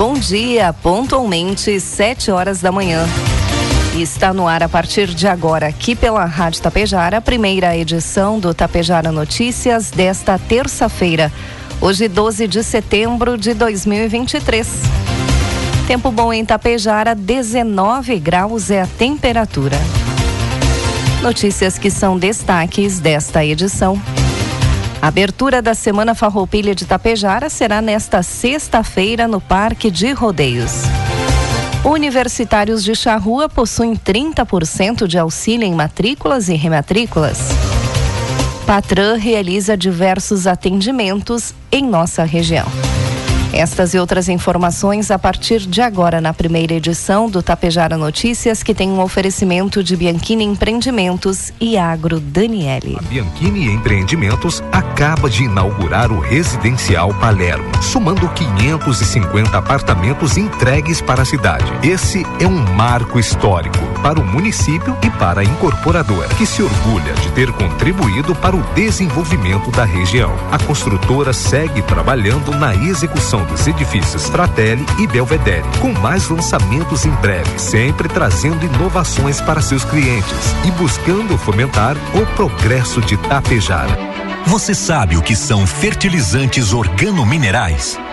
Bom dia, pontualmente, 7 horas da manhã. Está no ar a partir de agora, aqui pela Rádio Tapejara, a primeira edição do Tapejara Notícias desta terça-feira, hoje 12 de setembro de 2023. Tempo bom em Tapejara, 19 graus é a temperatura. Notícias que são destaques desta edição. A abertura da Semana Farroupilha de Tapejara será nesta sexta-feira no Parque de Rodeios. Universitários de Charrua possuem 30% de auxílio em matrículas e rematrículas. Patran realiza diversos atendimentos em nossa região. Estas e outras informações a partir de agora na primeira edição do Tapejara Notícias, que tem um oferecimento de Bianchini Empreendimentos e Agro Daniele. A Bianchini Empreendimentos acaba de inaugurar o Residencial Palermo, somando 550 apartamentos entregues para a cidade. Esse é um marco histórico para o município e para a incorporadora, que se orgulha de ter contribuído para o desenvolvimento da região. A construtora segue trabalhando na execução dos edifícios Fratelli e Belvedere, com mais lançamentos em breve, sempre trazendo inovações para seus clientes e buscando fomentar o progresso de Tapejara. Você sabe o que são fertilizantes organominerais?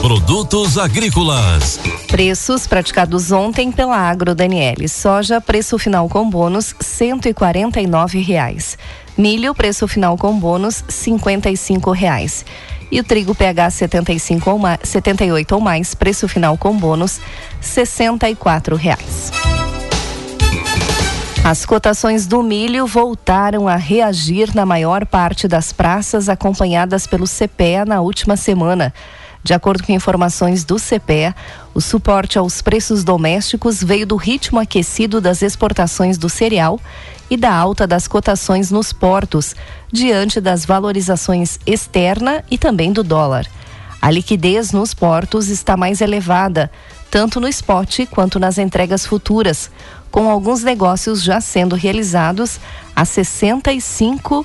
Produtos agrícolas. Preços praticados ontem pela Agro Daniele. Soja, preço final com bônus, cento e quarenta e nove reais. Milho, preço final com bônus, cinquenta e cinco reais. E o trigo PH 75 ou mais, 78 ou mais, preço final com bônus, sessenta e quatro reais. As cotações do milho voltaram a reagir na maior parte das praças acompanhadas pelo CPEA na última semana. De acordo com informações do CPE, o suporte aos preços domésticos veio do ritmo aquecido das exportações do cereal e da alta das cotações nos portos, diante das valorizações externa e também do dólar. A liquidez nos portos está mais elevada, tanto no spot quanto nas entregas futuras, com alguns negócios já sendo realizados a 65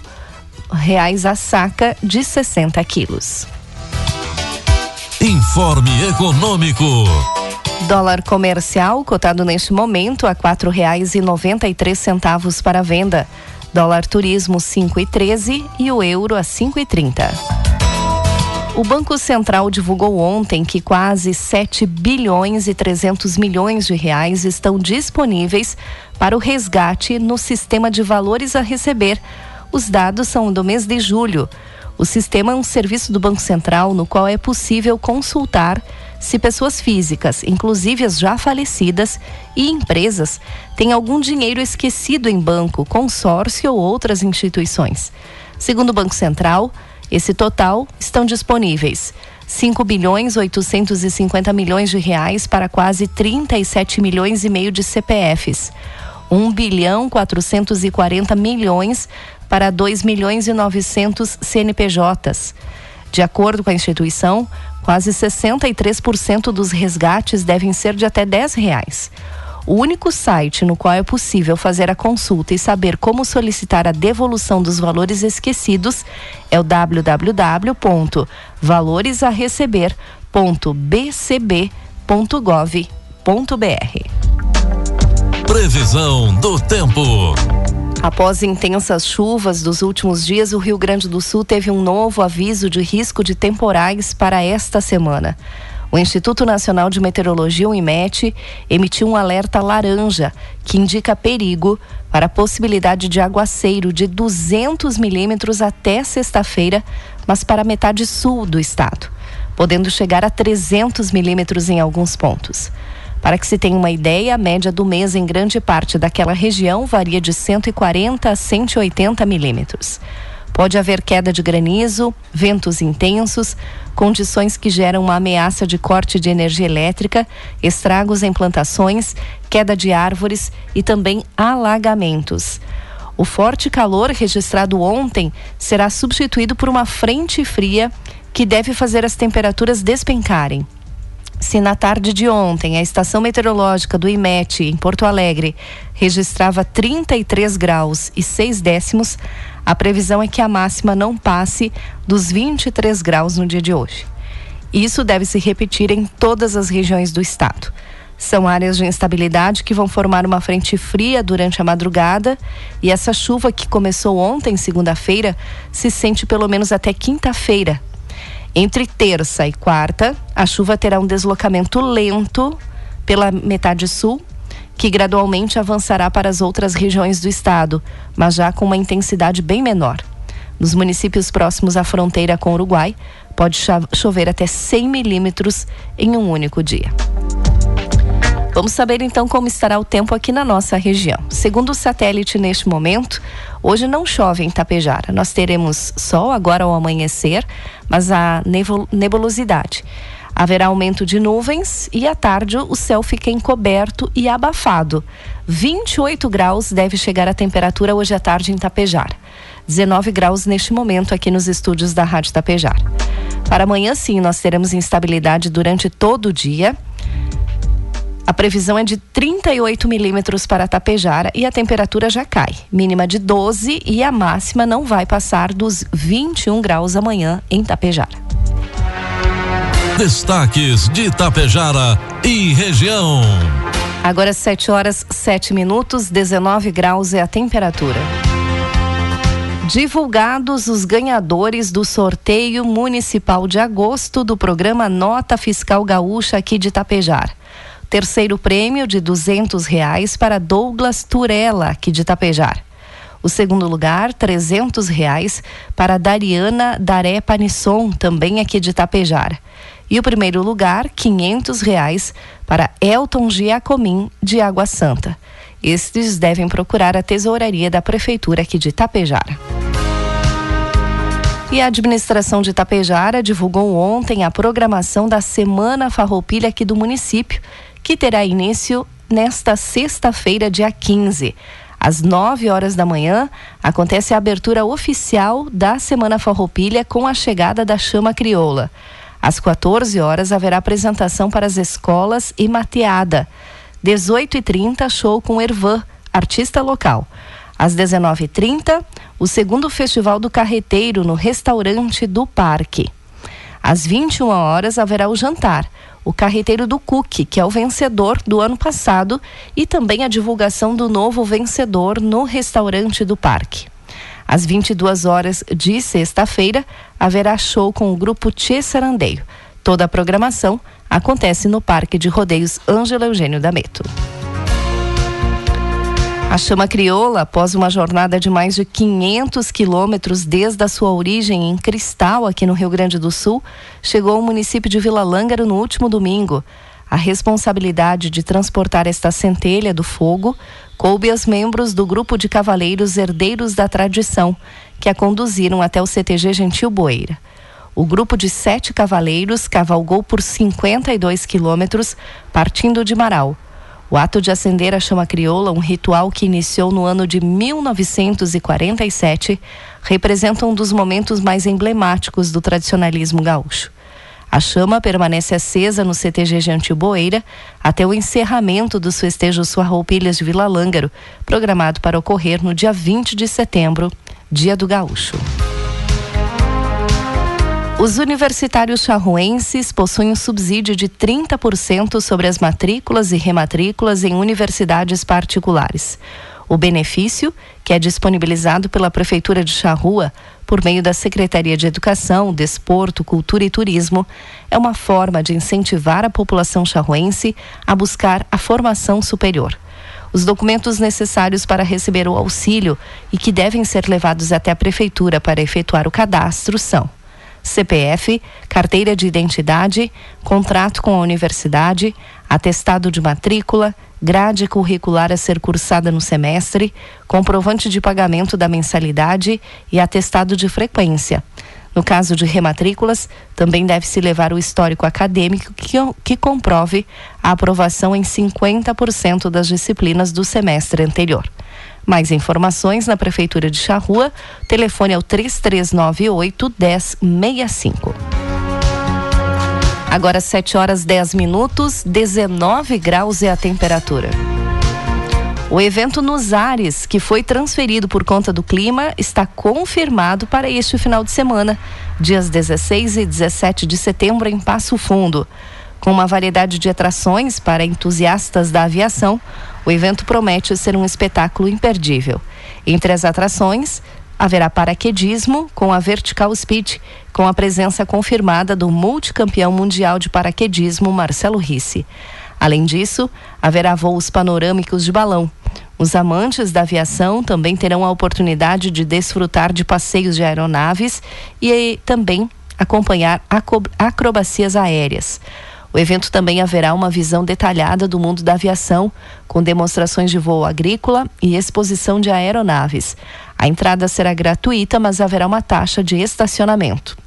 reais a saca de 60 quilos. Informe Econômico. Dólar comercial cotado neste momento a quatro reais e noventa e três centavos para venda. Dólar turismo cinco e treze e o euro a cinco e trinta. O Banco Central divulgou ontem que quase 7 bilhões e 300 milhões de reais estão disponíveis para o resgate no sistema de valores a receber. Os dados são do mês de julho. O sistema é um serviço do Banco Central no qual é possível consultar se pessoas físicas, inclusive as já falecidas, e empresas têm algum dinheiro esquecido em banco, consórcio ou outras instituições. Segundo o Banco Central, esse total estão disponíveis 5 bilhões 850 milhões de reais para quase 37 milhões e meio de CPFs. 1 bilhão 440 milhões para 2 milhões e 900 CNPJs. De acordo com a instituição, quase 63% dos resgates devem ser de até 10 reais. O único site no qual é possível fazer a consulta e saber como solicitar a devolução dos valores esquecidos é o www.valoresareceber.bcb.gov.br. Previsão do tempo. Após intensas chuvas dos últimos dias, o Rio Grande do Sul teve um novo aviso de risco de temporais para esta semana. O Instituto Nacional de Meteorologia, o IMET, emitiu um alerta laranja que indica perigo para a possibilidade de aguaceiro de 200 milímetros até sexta-feira, mas para a metade sul do estado, podendo chegar a 300 milímetros em alguns pontos. Para que se tenha uma ideia, a média do mês em grande parte daquela região varia de 140 a 180 milímetros. Pode haver queda de granizo, ventos intensos, condições que geram uma ameaça de corte de energia elétrica, estragos em plantações, queda de árvores e também alagamentos. O forte calor registrado ontem será substituído por uma frente fria que deve fazer as temperaturas despencarem. Se na tarde de ontem a estação meteorológica do IMET, em Porto Alegre, registrava 33 graus e 6 décimos, a previsão é que a máxima não passe dos 23 graus no dia de hoje. Isso deve se repetir em todas as regiões do estado. São áreas de instabilidade que vão formar uma frente fria durante a madrugada e essa chuva que começou ontem, segunda-feira, se sente pelo menos até quinta-feira, entre terça e quarta, a chuva terá um deslocamento lento pela metade sul, que gradualmente avançará para as outras regiões do estado, mas já com uma intensidade bem menor. Nos municípios próximos à fronteira com o Uruguai, pode chover até 100 milímetros em um único dia. Vamos saber então como estará o tempo aqui na nossa região. Segundo o satélite neste momento, hoje não chove em Tapejara. Nós teremos sol agora ao amanhecer, mas a nebulosidade. Haverá aumento de nuvens e à tarde o céu fica encoberto e abafado. 28 graus deve chegar a temperatura hoje à tarde em Tapejara. 19 graus neste momento aqui nos estúdios da Rádio Tapejara. Para amanhã, sim, nós teremos instabilidade durante todo o dia. A previsão é de 38 milímetros para Tapejara e a temperatura já cai, mínima de 12 e a máxima não vai passar dos 21 graus amanhã em Tapejara. Destaques de Tapejara e região. Agora 7 horas 7 minutos, 19 graus é a temperatura. Divulgados os ganhadores do sorteio municipal de agosto do programa Nota Fiscal Gaúcha aqui de Tapejara. Terceiro prêmio de duzentos reais para Douglas Turella, aqui de Tapejar. O segundo lugar, trezentos reais para Dariana Daré Panisson, também aqui de Tapejar. E o primeiro lugar, quinhentos reais para Elton Giacomin, de Água Santa. Estes devem procurar a tesouraria da Prefeitura aqui de Tapejar. E a administração de Tapejara divulgou ontem a programação da Semana Farroupilha aqui do município, que terá início nesta sexta-feira, dia 15. Às 9 horas da manhã, acontece a abertura oficial da Semana Farroupilha com a chegada da Chama Crioula. Às 14 horas, haverá apresentação para as escolas e mateada. 18h30, show com Ervan, artista local. Às 19h30, o segundo Festival do Carreteiro no restaurante do Parque. Às 21 horas, haverá o jantar o carreteiro do Cook, que é o vencedor do ano passado, e também a divulgação do novo vencedor no restaurante do parque. Às 22 horas de sexta-feira, haverá show com o grupo Tchê Sarandeio. Toda a programação acontece no Parque de Rodeios Ângela Eugênio da Meto. A chama crioula, após uma jornada de mais de 500 quilômetros desde a sua origem em Cristal, aqui no Rio Grande do Sul, chegou ao município de Vila Lângaro no último domingo. A responsabilidade de transportar esta centelha do fogo coube aos membros do grupo de cavaleiros Herdeiros da Tradição, que a conduziram até o CTG Gentil Boeira. O grupo de sete cavaleiros cavalgou por 52 quilômetros, partindo de Marau. O ato de acender a chama crioula, um ritual que iniciou no ano de 1947, representa um dos momentos mais emblemáticos do tradicionalismo gaúcho. A chama permanece acesa no CTG de Antiboeira até o encerramento dos festejos Suarroupilhas de Vila Lângaro, programado para ocorrer no dia 20 de setembro, Dia do Gaúcho. Os universitários charruenses possuem um subsídio de 30% sobre as matrículas e rematrículas em universidades particulares. O benefício, que é disponibilizado pela Prefeitura de Charrua por meio da Secretaria de Educação, Desporto, Cultura e Turismo, é uma forma de incentivar a população charruense a buscar a formação superior. Os documentos necessários para receber o auxílio e que devem ser levados até a Prefeitura para efetuar o cadastro são CPF, carteira de identidade, contrato com a universidade, atestado de matrícula, grade curricular a ser cursada no semestre, comprovante de pagamento da mensalidade e atestado de frequência. No caso de rematrículas, também deve-se levar o histórico acadêmico que, que comprove a aprovação em 50% das disciplinas do semestre anterior. Mais informações na Prefeitura de Charrua. Telefone é o 3398 1065. Agora 7 horas 10 minutos, 19 graus é a temperatura. O evento nos ares, que foi transferido por conta do clima, está confirmado para este final de semana, dias 16 e 17 de setembro, em Passo Fundo. Com uma variedade de atrações para entusiastas da aviação, o evento promete ser um espetáculo imperdível. Entre as atrações, haverá paraquedismo com a Vertical Speed, com a presença confirmada do multicampeão mundial de paraquedismo Marcelo Risse. Além disso, haverá voos panorâmicos de balão. Os amantes da aviação também terão a oportunidade de desfrutar de passeios de aeronaves e também acompanhar acrobacias aéreas. O evento também haverá uma visão detalhada do mundo da aviação, com demonstrações de voo agrícola e exposição de aeronaves. A entrada será gratuita, mas haverá uma taxa de estacionamento.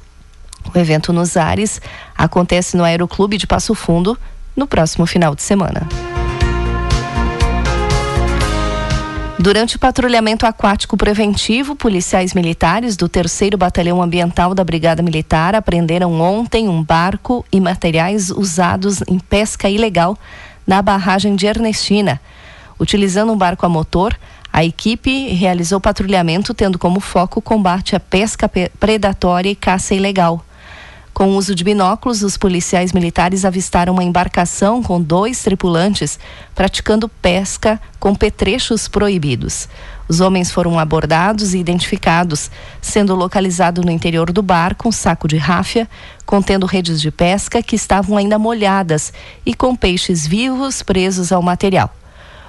O evento nos ares acontece no Aeroclube de Passo Fundo no próximo final de semana. Durante o patrulhamento aquático preventivo, policiais militares do 3 Batalhão Ambiental da Brigada Militar apreenderam ontem um barco e materiais usados em pesca ilegal na barragem de Ernestina. Utilizando um barco a motor, a equipe realizou patrulhamento tendo como foco o combate à pesca predatória e caça ilegal. Com o uso de binóculos, os policiais militares avistaram uma embarcação com dois tripulantes praticando pesca com petrechos proibidos. Os homens foram abordados e identificados, sendo localizado no interior do barco um saco de ráfia contendo redes de pesca que estavam ainda molhadas e com peixes vivos presos ao material.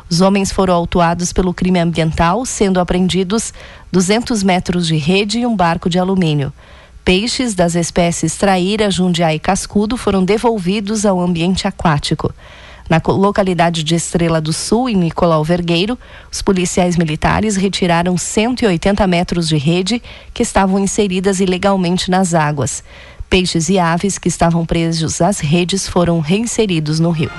Os homens foram autuados pelo crime ambiental, sendo apreendidos 200 metros de rede e um barco de alumínio. Peixes das espécies traíra, jundiá e cascudo foram devolvidos ao ambiente aquático. Na localidade de Estrela do Sul, em Nicolau Vergueiro, os policiais militares retiraram 180 metros de rede que estavam inseridas ilegalmente nas águas. Peixes e aves que estavam presos às redes foram reinseridos no rio.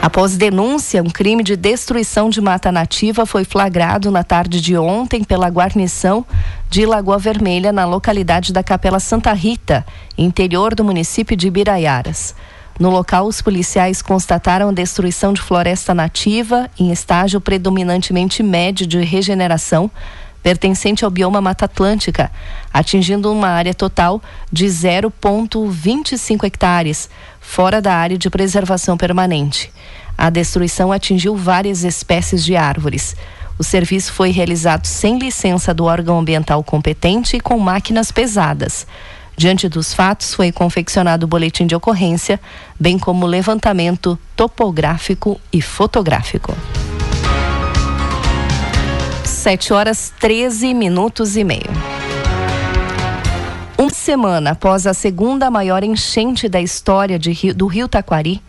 Após denúncia, um crime de destruição de mata nativa foi flagrado na tarde de ontem pela guarnição de Lagoa Vermelha, na localidade da Capela Santa Rita, interior do município de Biraiaras. No local, os policiais constataram destruição de floresta nativa em estágio predominantemente médio de regeneração, pertencente ao bioma Mata Atlântica, atingindo uma área total de 0,25 hectares, fora da área de preservação permanente. A destruição atingiu várias espécies de árvores. O serviço foi realizado sem licença do órgão ambiental competente e com máquinas pesadas. Diante dos fatos, foi confeccionado o boletim de ocorrência, bem como levantamento topográfico e fotográfico. 7 horas 13 minutos e meio. Semana após a segunda maior enchente da história Rio, do Rio Taquari,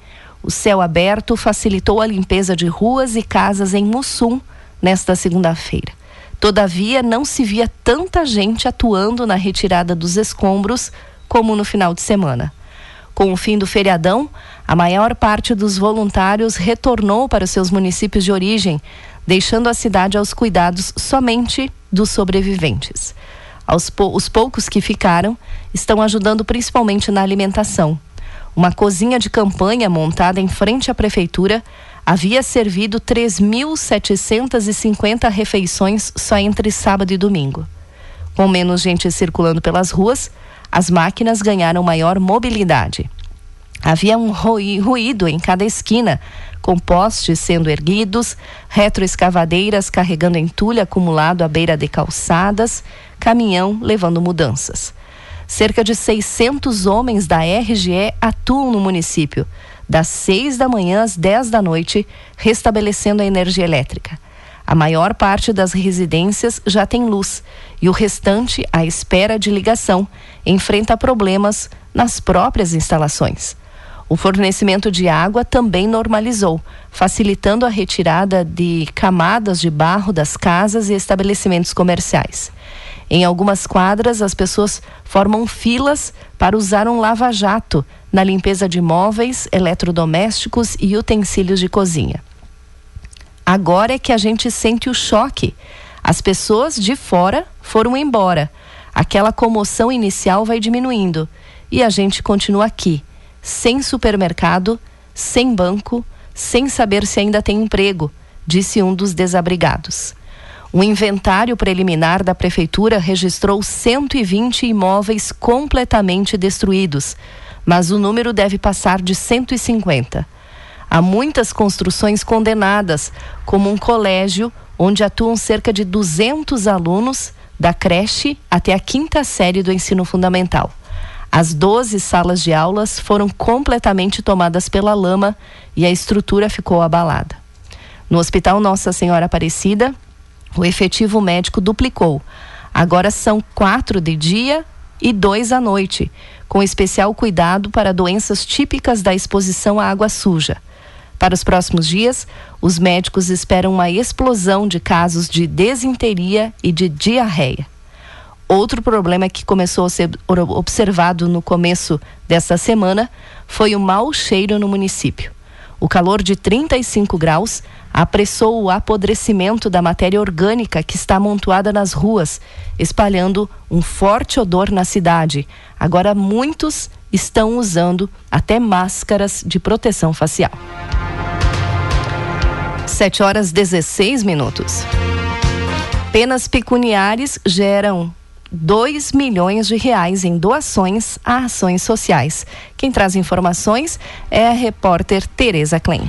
o céu aberto facilitou a limpeza de ruas e casas em Mussum nesta segunda-feira. Todavia, não se via tanta gente atuando na retirada dos escombros como no final de semana. Com o fim do feriadão, a maior parte dos voluntários retornou para seus municípios de origem, deixando a cidade aos cuidados somente dos sobreviventes. Os poucos que ficaram estão ajudando principalmente na alimentação. Uma cozinha de campanha montada em frente à prefeitura havia servido 3.750 refeições só entre sábado e domingo. Com menos gente circulando pelas ruas, as máquinas ganharam maior mobilidade. Havia um ruído em cada esquina, com postes sendo erguidos, retroescavadeiras carregando entulho acumulado à beira de calçadas, caminhão levando mudanças. Cerca de 600 homens da RGE atuam no município, das 6 da manhã às 10 da noite, restabelecendo a energia elétrica. A maior parte das residências já tem luz e o restante, à espera de ligação, enfrenta problemas nas próprias instalações. O fornecimento de água também normalizou, facilitando a retirada de camadas de barro das casas e estabelecimentos comerciais. Em algumas quadras, as pessoas formam filas para usar um lava-jato na limpeza de móveis, eletrodomésticos e utensílios de cozinha. Agora é que a gente sente o choque. As pessoas de fora foram embora. Aquela comoção inicial vai diminuindo e a gente continua aqui, sem supermercado, sem banco, sem saber se ainda tem emprego, disse um dos desabrigados. O inventário preliminar da prefeitura registrou 120 imóveis completamente destruídos, mas o número deve passar de 150. Há muitas construções condenadas, como um colégio onde atuam cerca de 200 alunos da creche até a quinta série do ensino fundamental. As 12 salas de aulas foram completamente tomadas pela lama e a estrutura ficou abalada. No Hospital Nossa Senhora Aparecida, o efetivo médico duplicou. Agora são quatro de dia e dois à noite, com especial cuidado para doenças típicas da exposição à água suja. Para os próximos dias, os médicos esperam uma explosão de casos de desinteria e de diarreia. Outro problema que começou a ser observado no começo desta semana foi o mau cheiro no município. O calor de 35 graus apressou o apodrecimento da matéria orgânica que está amontoada nas ruas, espalhando um forte odor na cidade. Agora muitos estão usando até máscaras de proteção facial. 7 horas 16 minutos. Penas pecuniárias geram 2 milhões de reais em doações a ações sociais. Quem traz informações é a repórter Tereza Klein.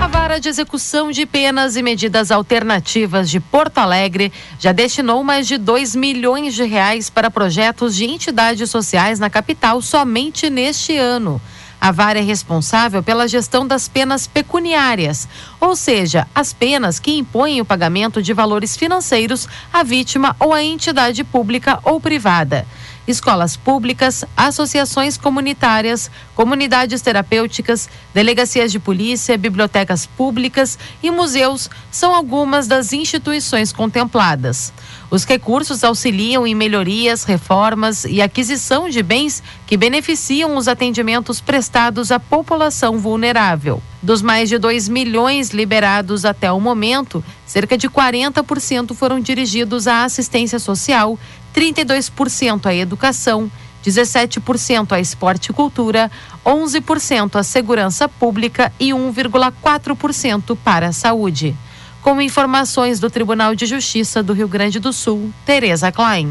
A Vara de Execução de Penas e Medidas Alternativas de Porto Alegre já destinou mais de 2 milhões de reais para projetos de entidades sociais na capital somente neste ano. A vara é responsável pela gestão das penas pecuniárias, ou seja, as penas que impõem o pagamento de valores financeiros à vítima ou à entidade pública ou privada escolas públicas, associações comunitárias, comunidades terapêuticas, delegacias de polícia, bibliotecas públicas e museus são algumas das instituições contempladas. Os recursos auxiliam em melhorias, reformas e aquisição de bens que beneficiam os atendimentos prestados à população vulnerável. Dos mais de 2 milhões liberados até o momento, cerca de 40% foram dirigidos à assistência social, 32% à educação, 17% a esporte e cultura, 11% à segurança pública e 1,4% para a saúde. Com informações do Tribunal de Justiça do Rio Grande do Sul, Tereza Klein.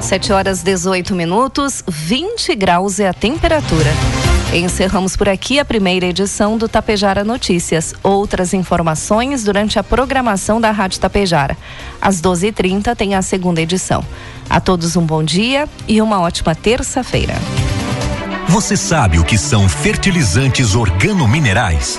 7 horas 18 minutos, 20 graus é a temperatura. Encerramos por aqui a primeira edição do Tapejara Notícias. Outras informações durante a programação da Rádio Tapejara. Às 12h30 tem a segunda edição. A todos um bom dia e uma ótima terça-feira. Você sabe o que são fertilizantes organominerais?